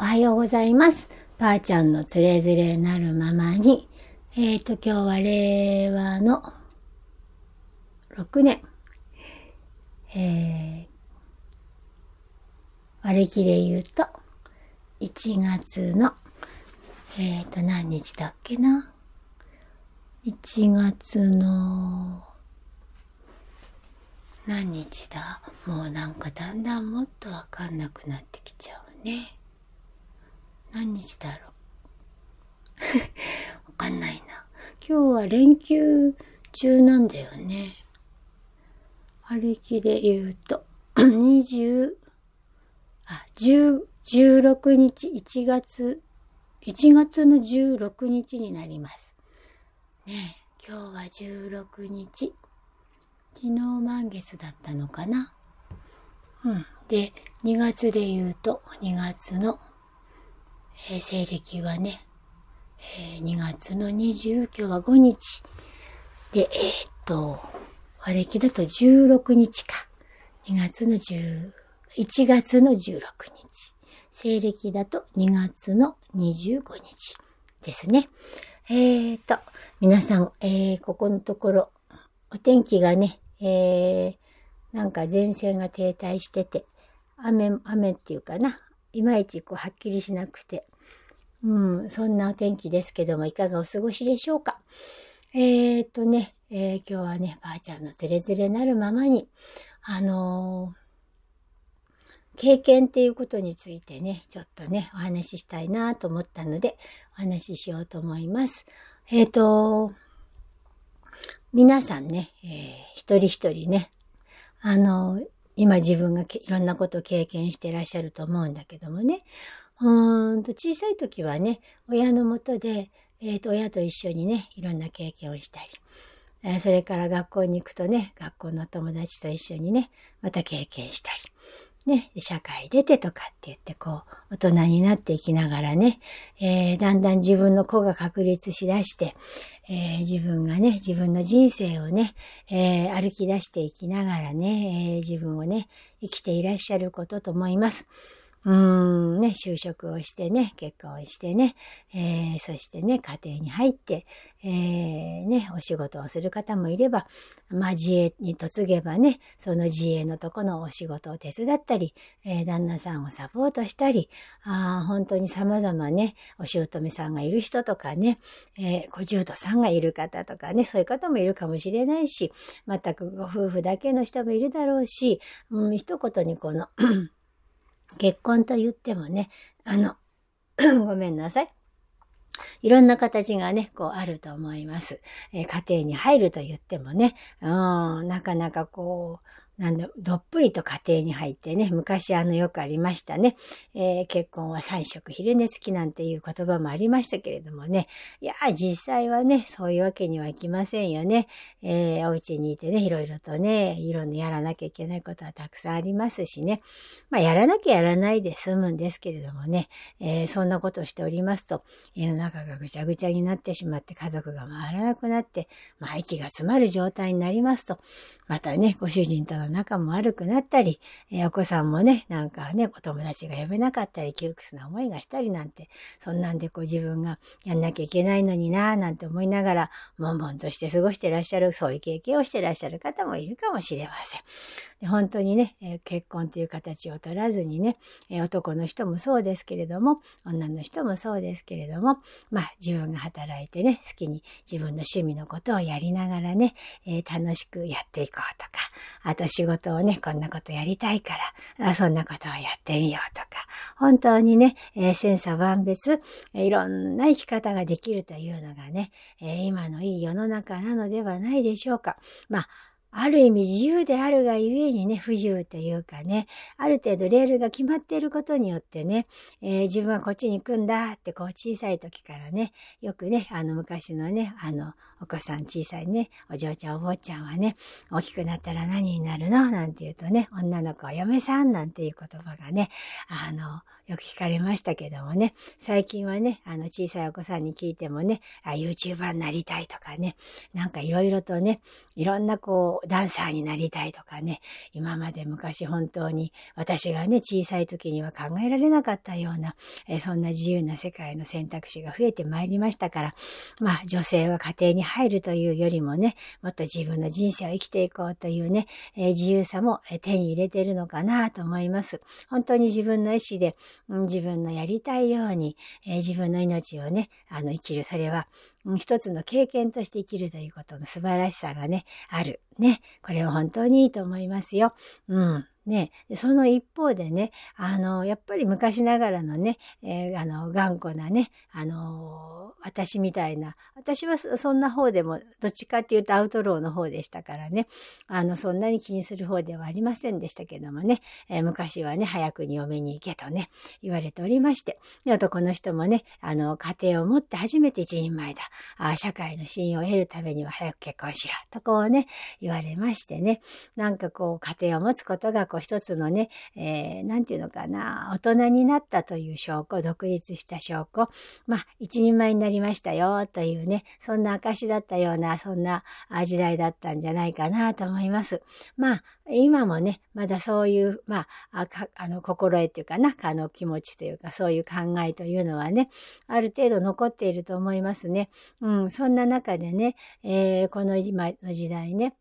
おはようございます。ばあちゃんのつれづれなるままに、えっ、ー、と、今日は令和の6年、えー、割り切で言うと、1月の、えっ、ー、と、何日だっけな。1月の、何日だもうなんかだんだんもっとわかんなくなってきちゃうね。何日だろう？わかんないな。今日は連休中なんだよね。歩きで言うと、20、あ、10、16日、1月、1月の16日になります。ね今日は16日。昨日満月だったのかな？うん。で、2月で言うと、2月のえー、西暦はね、えー、2月の20、今日は5日。で、えー、っと、和暦だと16日か。2月の10、1月の16日。西暦だと2月の25日ですね。えー、っと、皆さん、えー、ここのところ、お天気がね、えー、なんか前線が停滞してて、雨、雨っていうかな、いまいちこうはっきりしなくて、うん、そんなお天気ですけども、いかがお過ごしでしょうか？えー、っとね、えー、今日はね、ばあちゃんのズレズレなるままに、あのー、経験っていうことについてね、ちょっとね、お話ししたいなと思ったので、お話ししようと思います。えっ、と、皆さんね、えー、一人一人ね、あの今自分がいろんなことを経験してらっしゃると思うんだけどもね、うんと小さい時はね、親のもとで、えっ、ー、と、親と一緒にね、いろんな経験をしたり、えー、それから学校に行くとね、学校の友達と一緒にね、また経験したり、ね、社会出てとかって言って、こう、大人になっていきながらね、えー、だんだん自分の子が確立しだして、えー、自分がね、自分の人生をね、えー、歩き出していきながらね、え自分をね、生きていらっしゃることと思います。うーん、ね、就職をしてね、結婚をしてね、えー、そしてね、家庭に入って、えー、ね、お仕事をする方もいれば、まあ自営に嫁げばね、その自営のとこのお仕事を手伝ったり、えー、旦那さんをサポートしたり、あ本当に様々ね、お姑さんがいる人とかね、えー、小獣とさんがいる方とかね、そういう方もいるかもしれないし、全くご夫婦だけの人もいるだろうし、うん、一言にこの結婚と言ってもね、あの、ごめんなさい。いろんな形がね、こうあると思います。えー、家庭に入ると言ってもね、うん、なかなかこう、なんだ、どっぷりと家庭に入ってね、昔あのよくありましたね。えー、結婚は三食昼寝付きなんていう言葉もありましたけれどもね。いや、実際はね、そういうわけにはいきませんよね。えー、お家にいてね、いろいろとね、いろんなやらなきゃいけないことはたくさんありますしね。まあ、やらなきゃやらないで済むんですけれどもね、えー、そんなことをしておりますと、家の中がぐちゃぐちゃになってしまって、家族が回らなくなって、まあ、息が詰まる状態になりますと、またね、ご主人との仲も悪くなったり、え、お子さんもね、なんかね、お友達が呼べなかったり、窮屈な思いがしたりなんて、そんなんでこう自分がやんなきゃいけないのになぁなんて思いながら、悶々として過ごしてらっしゃる、そういう経験をしてらっしゃる方もいるかもしれません。本当にね、え、結婚という形を取らずにね、え、男の人もそうですけれども、女の人もそうですけれども、まあ自分が働いてね、好きに自分の趣味のことをやりながらね、え、楽しくやっていこうとか、あと仕事をね、こんなことやりたいから、あそんなことをやってみようとか、本当にね、え、千差万別、え、いろんな生き方ができるというのがね、え、今のいい世の中なのではないでしょうか。まあ、ある意味自由であるがゆえにね、不自由というかね、ある程度レールが決まっていることによってね、えー、自分はこっちに行くんだってこう小さい時からね、よくね、あの昔のね、あのお子さん小さいね、お嬢ちゃんお坊ちゃんはね、大きくなったら何になるの？なんて言うとね、女の子は嫁さんなんていう言葉がね、あの、よく聞かれましたけどもね、最近はね、あの小さいお子さんに聞いてもね、あ YouTuber になりたいとかね、なんかいろいろとね、いろんなこう、ダンサーになりたいとかね、今まで昔本当に私がね、小さい時には考えられなかったような、え、そんな自由な世界の選択肢が増えてまいりましたから、まあ女性は家庭に入るというよりもね、もっと自分の人生を生きていこうというね、えー、自由さも手に入れているのかなと思います。本当に自分の意思で、自分のやりたいように、えー、自分の命をね、あの生きる。それは、一つの経験として生きるということの素晴らしさがね、ある。ね。これは本当にいいと思いますよ。うん。ね、その一方でね、あの、やっぱり昔ながらのね、えー、あの、頑固なね、あの、私みたいな、私はそんな方でも、どっちかっていうとアウトローの方でしたからね、あの、そんなに気にする方ではありませんでしたけどもね、えー、昔はね、早くに嫁に行けとね、言われておりまして、で、男の人もね、あの、家庭を持って初めて一人前だ。あ社会の信用を得るためには早く結婚しろ。とこうね、言われましてね、なんかこう、家庭を持つことがこう、一つのね、えー、なんていうのかな、大人になったという証拠、独立した証拠、まあ、一人前になりましたよ、というね、そんな証だったような、そんな時代だったんじゃないかなと思います。まあ、今もね、まだそういう、まあ、あの、心得っていうかな、あの気持ちというか、そういう考えというのはね、ある程度残っていると思いますね。うん、そんな中でね、えー、この今の時代ね、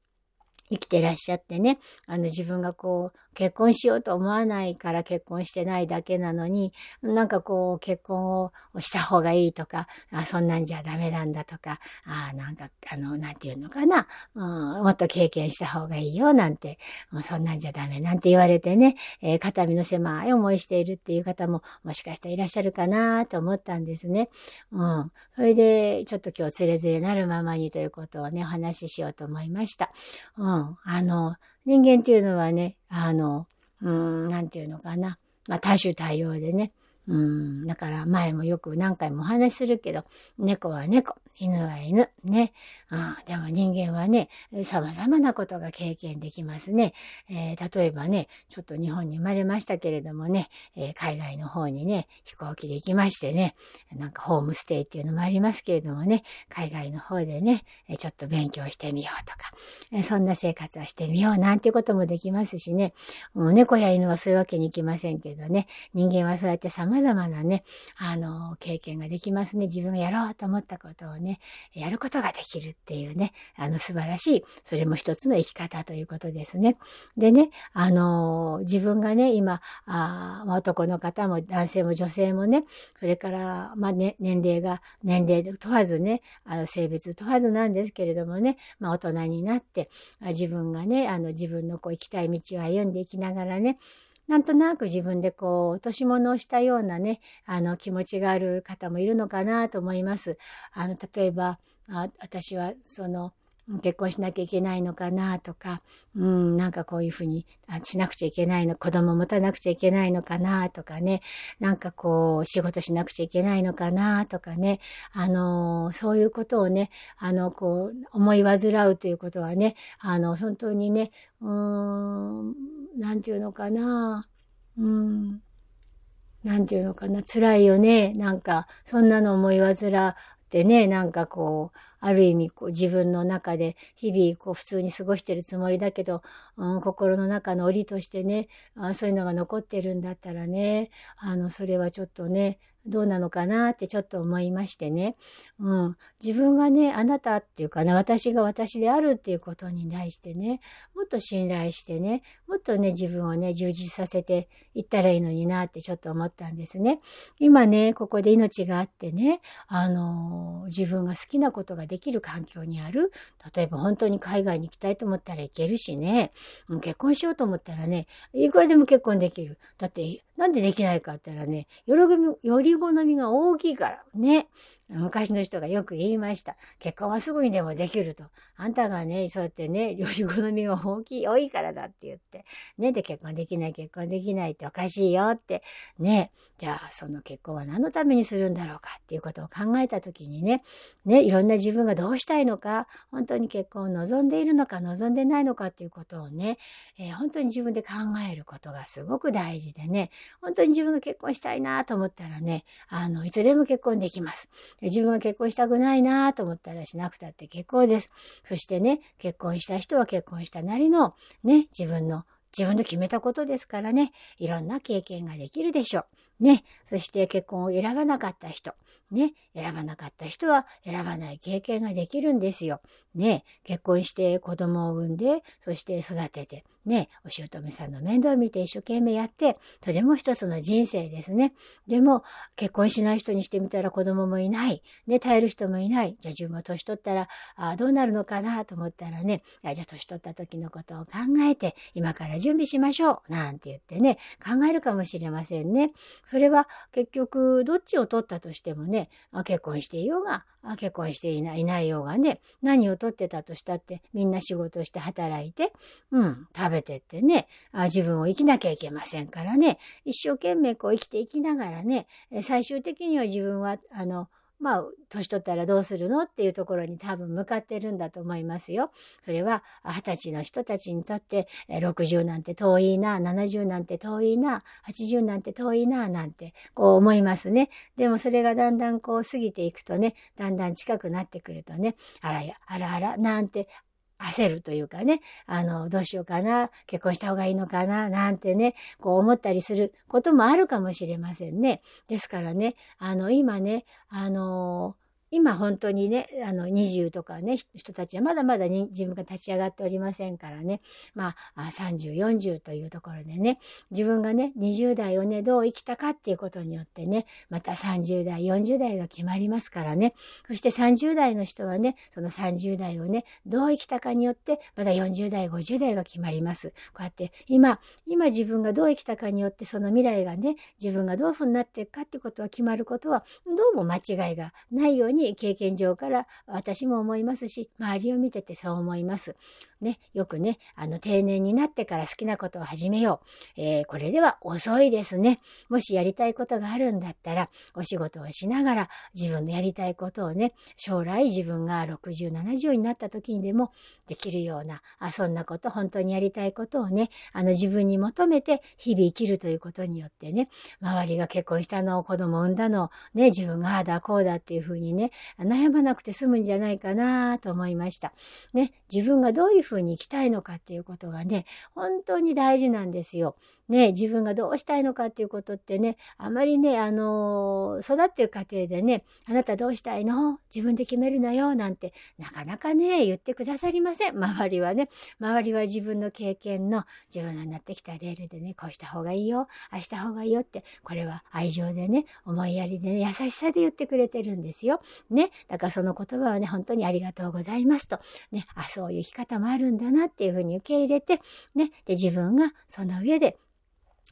生きてらっしゃってね、あの自分がこう、結婚しようと思わないから結婚してないだけなのに、なんかこう、結婚をした方がいいとか、あそんなんじゃダメなんだとか、あなんか、あの、なんていうのかな、うん、もっと経験した方がいいよなんて、もうそんなんじゃダメなんて言われてね、えー、肩身の狭い思いしているっていう方ももしかしたらいらっしゃるかなと思ったんですね。うん。それで、ちょっと今日つれづれなるままにということをね、お話ししようと思いました。うん。あの、人間っていうのはね、あの、うん、なんていうのかな。まあ、多種多様でね。うん、だから前もよく何回もお話しするけど、猫は猫、犬は犬、ね。うん、でも人間はね、様々なことが経験できますね。えー、例えばね、ちょっと日本に生まれましたけれどもね、えー、海外の方にね、飛行機で行きましてね、なんかホームステイっていうのもありますけれどもね、海外の方でね、ちょっと勉強してみようとか、えー、そんな生活をしてみようなんてこともできますしね、もう猫や犬はそういうわけにいきませんけどね、人間はそうやって様様々なね、あの、経験ができますね。自分がやろうと思ったことをね、やることができるっていうね、あの、素晴らしい、それも一つの生き方ということですね。でね、あの、自分がね、今、あ男の方も男性も女性もね、それから、まあ、ね、年齢が、年齢問わずね、あの、性別問わずなんですけれどもね、まあ、大人になって、自分がね、あの、自分のこう、行きたい道を歩んでいきながらね、なんとなく自分でこう、落とし物をしたようなね、あの気持ちがある方もいるのかなと思います。あの、例えば、あ私はその、結婚しなきゃいけないのかなとか、うん、なんかこういうふうにしなくちゃいけないの、子供持たなくちゃいけないのかなとかね、なんかこう仕事しなくちゃいけないのかなとかね、あの、そういうことをね、あの、こう、思い煩うということはね、あの、本当にね、うーん、なんていうのかな、うん、なんていうのかな、辛いよね。なんか、そんなの思い煩ってね、なんかこう、ある意味こう自分の中で日々こう普通に過ごしてるつもりだけど、うん、心の中の檻としてねあそういうのが残ってるんだったらねあのそれはちょっとねどうなのかなってちょっと思いましてね。うん。自分がね、あなたっていうかな、私が私であるっていうことに対してね、もっと信頼してね、もっとね、自分をね、充実させていったらいいのになってちょっと思ったんですね。今ね、ここで命があってね、あの自分が好きなことができる環境にある。例えば本当に海外に行きたいと思ったら行けるしね、結婚しようと思ったらね、いくらでも結婚できる。だってなんでできないかって言ったらね、より好みが大きいからね。昔の人がよく言いました。結婚はすぐにでもできると。あんたがね、そうやってね、より好みが大きい、多いからだって言って。ね、で結婚できない、結婚できないっておかしいよって。ね、じゃあその結婚は何のためにするんだろうかっていうことを考えたときにね、ね、いろんな自分がどうしたいのか、本当に結婚を望んでいるのか、望んでないのかっていうことをね、えー、本当に自分で考えることがすごく大事でね、本当に自分が結婚したいなと思ったらね、あの、いつでも結婚できます。自分が結婚したくないなと思ったらしなくたって結構です。そしてね、結婚した人は結婚したなりの、ね、自分の自分の決めたことですからね、いろんな経験ができるでしょう。ね。そして結婚を選ばなかった人。ね。選ばなかった人は選ばない経験ができるんですよ。ね。結婚して子供を産んで、そして育てて、ね。お姑さんの面倒を見て一生懸命やって、それも一つの人生ですね。でも、結婚しない人にしてみたら子供もいない。ね。耐える人もいない。じゃあ自分も年取ったら、あどうなるのかなと思ったらね、じゃあ年取った時のことを考えて、今から準備しましょう。なんて言ってね、考えるかもしれませんね。それは結局、どっちを取ったとしてもね、結婚していようが、結婚していない、いないようがね、何を取ってたとしたって、みんな仕事して働いて、うん、食べてってね、自分を生きなきゃいけませんからね、一生懸命こう生きていきながらね、最終的には自分は、あの、まあ、年取ったらどうするのっていうところに多分向かってるんだと思いますよ。それは、二十歳の人たちにとって、60なんて遠いな、70なんて遠いな、80なんて遠いな、なんて、こう思いますね。でもそれがだんだんこう過ぎていくとね、だんだん近くなってくるとね、あらや、あらあら、なんて、焦るというかね、あの、どうしようかな、結婚した方がいいのかな、なんてね、こう思ったりすることもあるかもしれませんね。ですからね、あの、今ね、あの今本当にね、あの、20とかね、人たちはまだまだに自分が立ち上がっておりませんからね、まあ、30、40というところでね、自分がね、20代をね、どう生きたかっていうことによってね、また30代、40代が決まりますからね、そして30代の人はね、その30代をね、どう生きたかによって、また40代、50代が決まります。こうやって、今、今自分がどう生きたかによって、その未来がね、自分がどういうふうになっていくかっていうことは決まることは、どうも間違いがないようにに経験上から私も思いますし、周りを見ててそう思います。ね、よくね、あの、定年になってから好きなことを始めよう。えー、これでは遅いですね。もしやりたいことがあるんだったら、お仕事をしながら自分のやりたいことをね、将来自分が60、70になった時にでもできるような、あ、そんなこと、本当にやりたいことをね、あの、自分に求めて日々生きるということによってね、周りが結婚したの、子供産んだの、ね、自分がああだこうだっていうふうにね、悩まなくて済むんじゃないかなと思いました。ね、自分がどういうふうに生きたいのかっていうことがね、本当に大事なんですよ。ね、自分がどうしたいのかっていうことってね、あまりね、あの、育ってる過程でね、あなたどうしたいの？自分で決めるなよ、なんて、なかなかね、言ってくださりません。周りはね、周りは自分の経験の自分がなってきたレールでね、こうした方がいいよ、ああした方がいいよって、これは愛情でね、思いやりでね、優しさで言ってくれてるんですよ。ね、だからその言葉はね、本当にありがとうございますと、ね、あ、そういう生き方もあるんだなっていうふうに受け入れて、ね、で、自分がその上で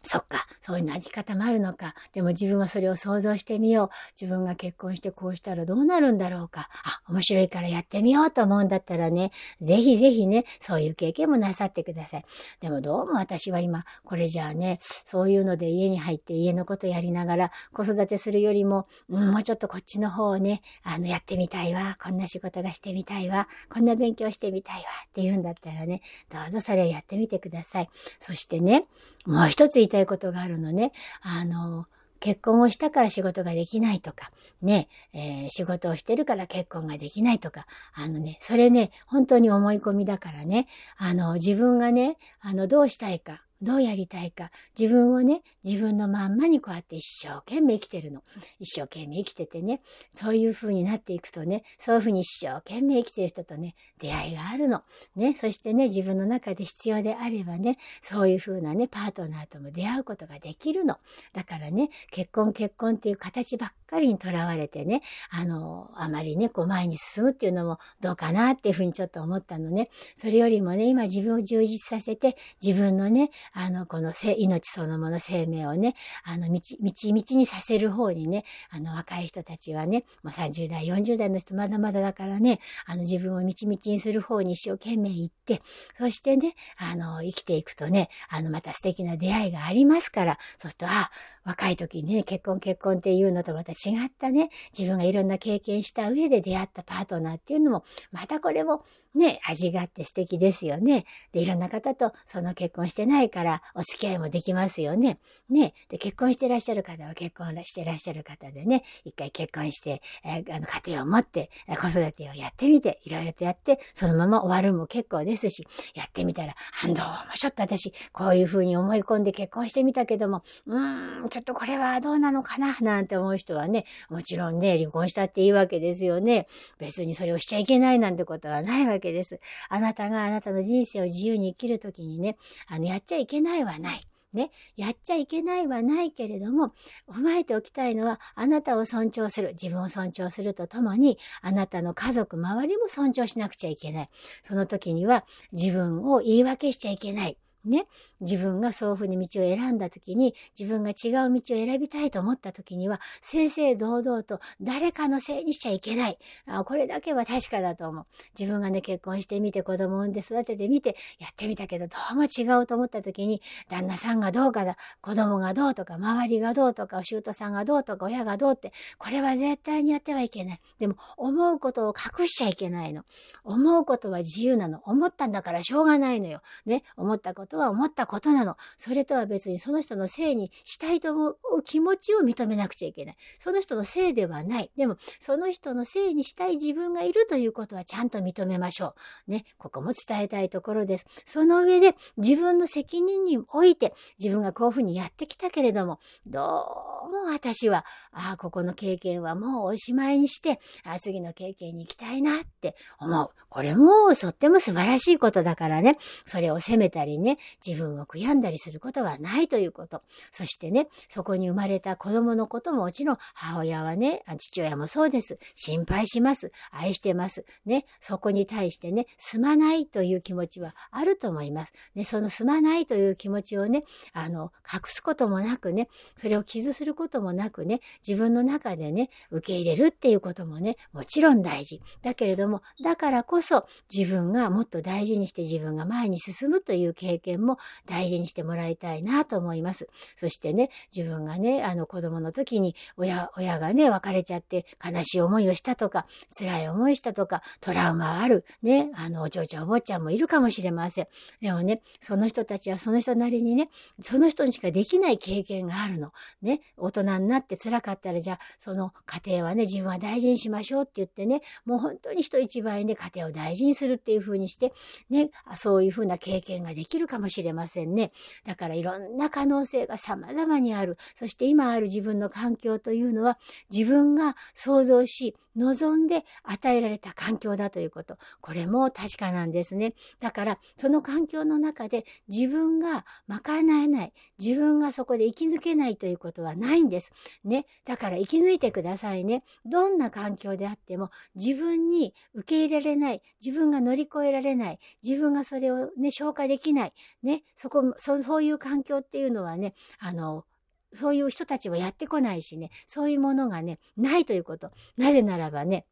そっか、そういうなり方もあるのか。でも自分はそれを想像してみよう。自分が結婚してこうしたらどうなるんだろうか。あ、面白いからやってみようと思うんだったらね、ぜひぜひね、そういう経験もなさってください。でもどうも私は今、これじゃあね、そういうので家に入って家のことやりながら子育てするよりも、うん、もうちょっとこっちの方をね、あの、やってみたいわ。こんな仕事がしてみたいわ。こんな勉強してみたいわ。って言うんだったらね、どうぞそれをやってみてください。そしてね、もう一つ言いたたいことがあるのね。あの、結婚をしたから仕事ができないとか、ね、えー、仕事をしてるから結婚ができないとか、あのね、それね、本当に思い込みだからね、あの、自分がね、あの、どうしたいか、どうやりたいか、自分をね、自分のまんまにこうやって一生懸命生きてるの。一生懸命生きててね、そういう風になっていくとね、そういう風に一生懸命生きてる人とね、出会いがあるの。ね、そしてね、自分の中で必要であればね、そういう風なね、パートナーとも出会うことができるの。だからね、結婚結婚っていう形ばっかりにとらわれてね、あの、あまりね、こう前に進むっていうのもどうかなっていう風にちょっと思ったのね。それよりもね、今自分を充実させて、自分のね、あの、この命そのもの生命をね、あの、道、道、道にさせる方にね、あの、若い人たちはね、もう、30代、40代の人まだまだだからね、あの、自分を道々にする方に一生懸命行って、そしてね、あの、生きていくとね、あの、また素敵な出会いがありますから、そうすると、あ、若い時にね、結婚結婚っていうのとまた違ったね、自分がいろんな経験した上で出会ったパートナーっていうのも、またこれもね、味があって素敵ですよね。で、いろんな方とその結婚してないからお付き合いもできますよね。ね。で、結婚してらっしゃる方は結婚してらっしゃる方でね、一回結婚して、えー、あの、家庭を持って、子育てをやってみて、いろいろとやって、そのまま終わるも結構ですし、やってみたら、あ、どうもちょっと私、こういうふうに思い込んで結婚してみたけども、うーん、ちょっとこれはどうなのかな？なんて思う人はね、もちろんね、離婚したっていいわけですよね。別にそれをしちゃいけないなんてことはないわけです。あなたがあなたの人生を自由に生きるときにね、あの、やっちゃいけないはない。ね、やっちゃいけないはないけれども、踏まえておきたいのは、あなたを尊重する、自分を尊重するとともに、あなたの家族、周りも尊重しなくちゃいけない。その時には、自分を言い訳しちゃいけない。ね、自分がそういうふうに道を選んだ時に、自分が違う道を選びたいと思った時には、正々堂々と誰かのせいにしちゃいけない。あこれだけは確かだと思う。自分がね、結婚してみて、子供産んで育ててみて、やってみたけど、どうも違うと思った時に、旦那さんがどうかだ、子供がどうとか、周りがどうとか、お舅さんがどうとか、親がどうって、これは絶対にやってはいけない。でも、思うことを隠しちゃいけないの。思うことは自由なの。思ったんだからしょうがないのよ。ね、思ったこととは思ったことなの。それとは別にその人のせいにしたいと思う気持ちを認めなくちゃいけない。その人のせいではない。でも、その人のせいにしたい自分がいるということはちゃんと認めましょう。ね、ここも伝えたいところです。その上で自分の責任において自分がこういうふうにやってきたけれども、どうもう私は、ああ、ここの経験はもうおしまいにして、あ次の経験に行きたいなって思う。これもとっても素晴らしいことだからね、それを責めたりね、自分分を悔やんだりすることはないということ。そしてね、そこに生まれた子供のことももちろん母親はね、父親もそうです。心配します。愛してます。ね、そこに対してね、すまないという気持ちはあると思います。ね、そのすまないという気持ちをね、あの、隠すこともなくね、それを傷することこともなくね、自分の中でね、受け入れるっていうこともね、もちろん大事。だけれども、だからこそ自分がもっと大事にして自分が前に進むという経験も大事にしてもらいたいなと思います。そしてね、自分がね、あの子供の時に親、親がね、別れちゃって悲しい思いをしたとか、辛い思いしたとか、トラウマある、ね、あの、お嬢ちゃんお坊ちゃんもいるかもしれません。でもね、その人たちはその人なりにね、その人にしかできない経験があるの。ね、大人になって辛かったら、じゃあ、その家庭はね、自分は大事にしましょうって言ってね、もう本当に人一倍ね、家庭を大事にするっていう風にして、ね、そういう風な経験ができるかもしれません。せんね。だからいろんな可能性が様々にある。そして今ある自分の環境というのは自分が想像し、望んで与えられた環境だということ。これも確かなんですね。だからその環境の中で自分が賄えない。自分がそこで生き抜けないということはないないんです。ね。だから生き抜いてくださいね。どんな環境であっても自分に受け入れられない。自分が乗り越えられない。自分がそれをね、消化できない。ね。そこ、そそういう環境っていうのはね、あの、そういう人たちはやってこないしね、そういうものがね、ないということ。なぜならばね、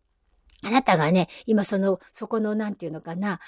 あなたがね、今その、そこの、なんていうのかな、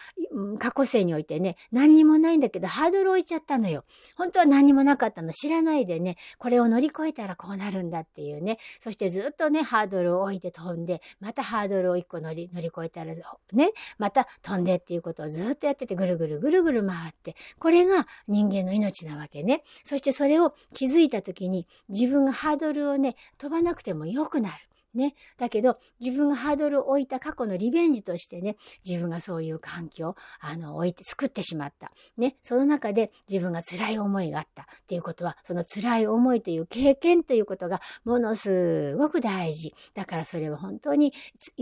過去生においてね、何にもないんだけど、ハードル置いちゃったのよ。本当は何にもなかったの。知らないでね、これを乗り越えたらこうなるんだっていうね。そしてずっとね、ハードルを置いて飛んで、またハードルを一個乗り、乗り越えたら、ね、また飛んでっていうことをずっとやってて、ぐるぐるぐるぐる回って、これが人間の命なわけね。そしてそれを気づいた時に、自分がハードルをね、飛ばなくても良くなる。ね。だけど、自分がハードルを置いた過去のリベンジとしてね、自分がそういう環境、あの、置いて作ってしまった。ね。その中で自分が辛い思いがあったっていうことは、その辛い思いという経験ということがものすごく大事。だからそれは本当に、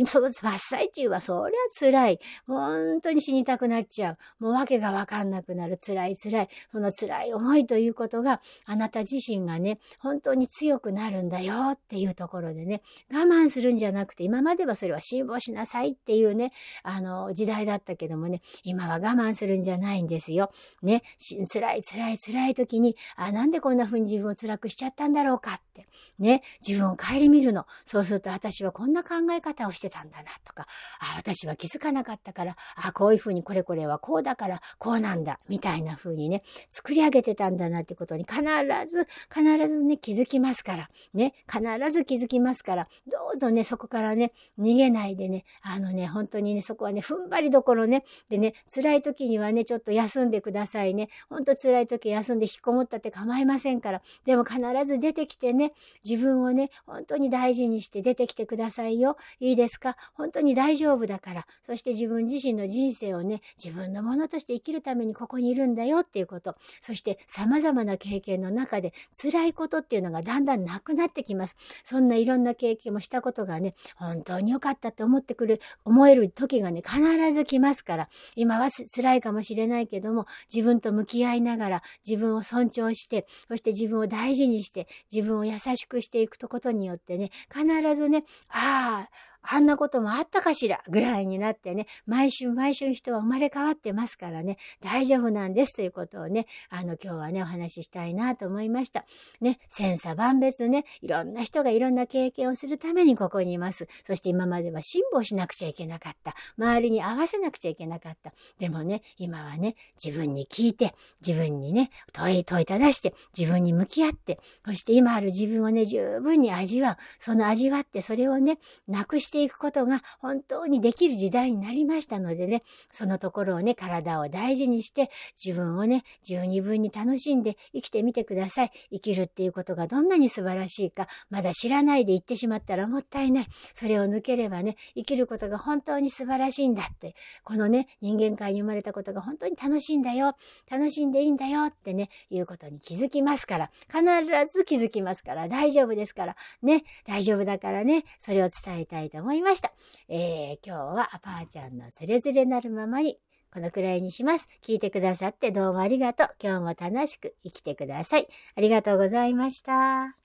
その真っ最中はそりゃ辛い。本当に死にたくなっちゃう。もう訳がわかんなくなる。辛い辛い。その辛い思いということが、あなた自身がね、本当に強くなるんだよっていうところでね、我慢するんじゃなくて、今まではそれは辛抱しなさいっていうね、あの、時代だったけどもね、今は我慢するんじゃないんですよ。ね、辛い辛い辛い時に、あ、なんでこんな風に自分を辛くしちゃったんだろうかって。ね、自分を顧みるの。そうすると私はこんな考え方をしてたんだなとか、あ、私は気づかなかったから、あ、こういう風にこれこれはこうだからこうなんだ、みたいな風にね、作り上げてたんだなってことに必ず、必ずね、気づきますから。ね、必ず気づきますから、どうぞね、そこからね、逃げないでね、あのね、本当にね、そこはね、踏ん張りどころね、でね、辛い時にはね、ちょっと休んでくださいね。ほんと辛い時休んで引きこもったって構いませんから。でも必ず出てきてね、自分をね、本当に大事にして出てきてくださいよ。いいですか？本当に大丈夫だから。そして自分自身の人生をね、自分のものとして生きるためにここにいるんだよっていうこと。そして様々な経験の中で辛いことっていうのがだんだんなくなってきます。そんないろんな経験もしたことがね、本当に良かったって思ってくる、思える時がね、必ず来ますから、今は辛いかもしれないけども、自分と向き合いながら、自分を尊重して、そして自分を大事にして、自分を優しくしていくことによってね、必ずね、ああ、あんなこともあったかしら？ぐらいになってね、毎週毎週人は生まれ変わってますからね、大丈夫なんですということをね、あの今日はね、お話ししたいなと思いました。ね、千差万別ね、いろんな人がいろんな経験をするためにここにいます。そして今までは辛抱しなくちゃいけなかった。周りに合わせなくちゃいけなかった。でもね、今はね、自分に聞いて、自分にね、問い、問いただして、自分に向き合って、そして今ある自分をね、十分に味わう。その味わって、それをね、なくしてしていくことが本当にできる時代になりましたのでね、そのところをね、体を大事にして、自分をね、十二分に楽しんで生きてみてください。生きるっていうことがどんなに素晴らしいか、まだ知らないで言ってしまったらもったいない。それを抜ければね、生きることが本当に素晴らしいんだって、このね、人間界に生まれたことが本当に楽しいんだよ。楽しんでいいんだよってね、いうことに気づきますから、必ず気づきますから、大丈夫ですから、ね、大丈夫だからね、それを伝えたいと思いま思いました。えー、今日はパーちゃんのつれづれなるままにこのくらいにします。聞いてくださってどうもありがとう。今日も楽しく生きてください。ありがとうございました。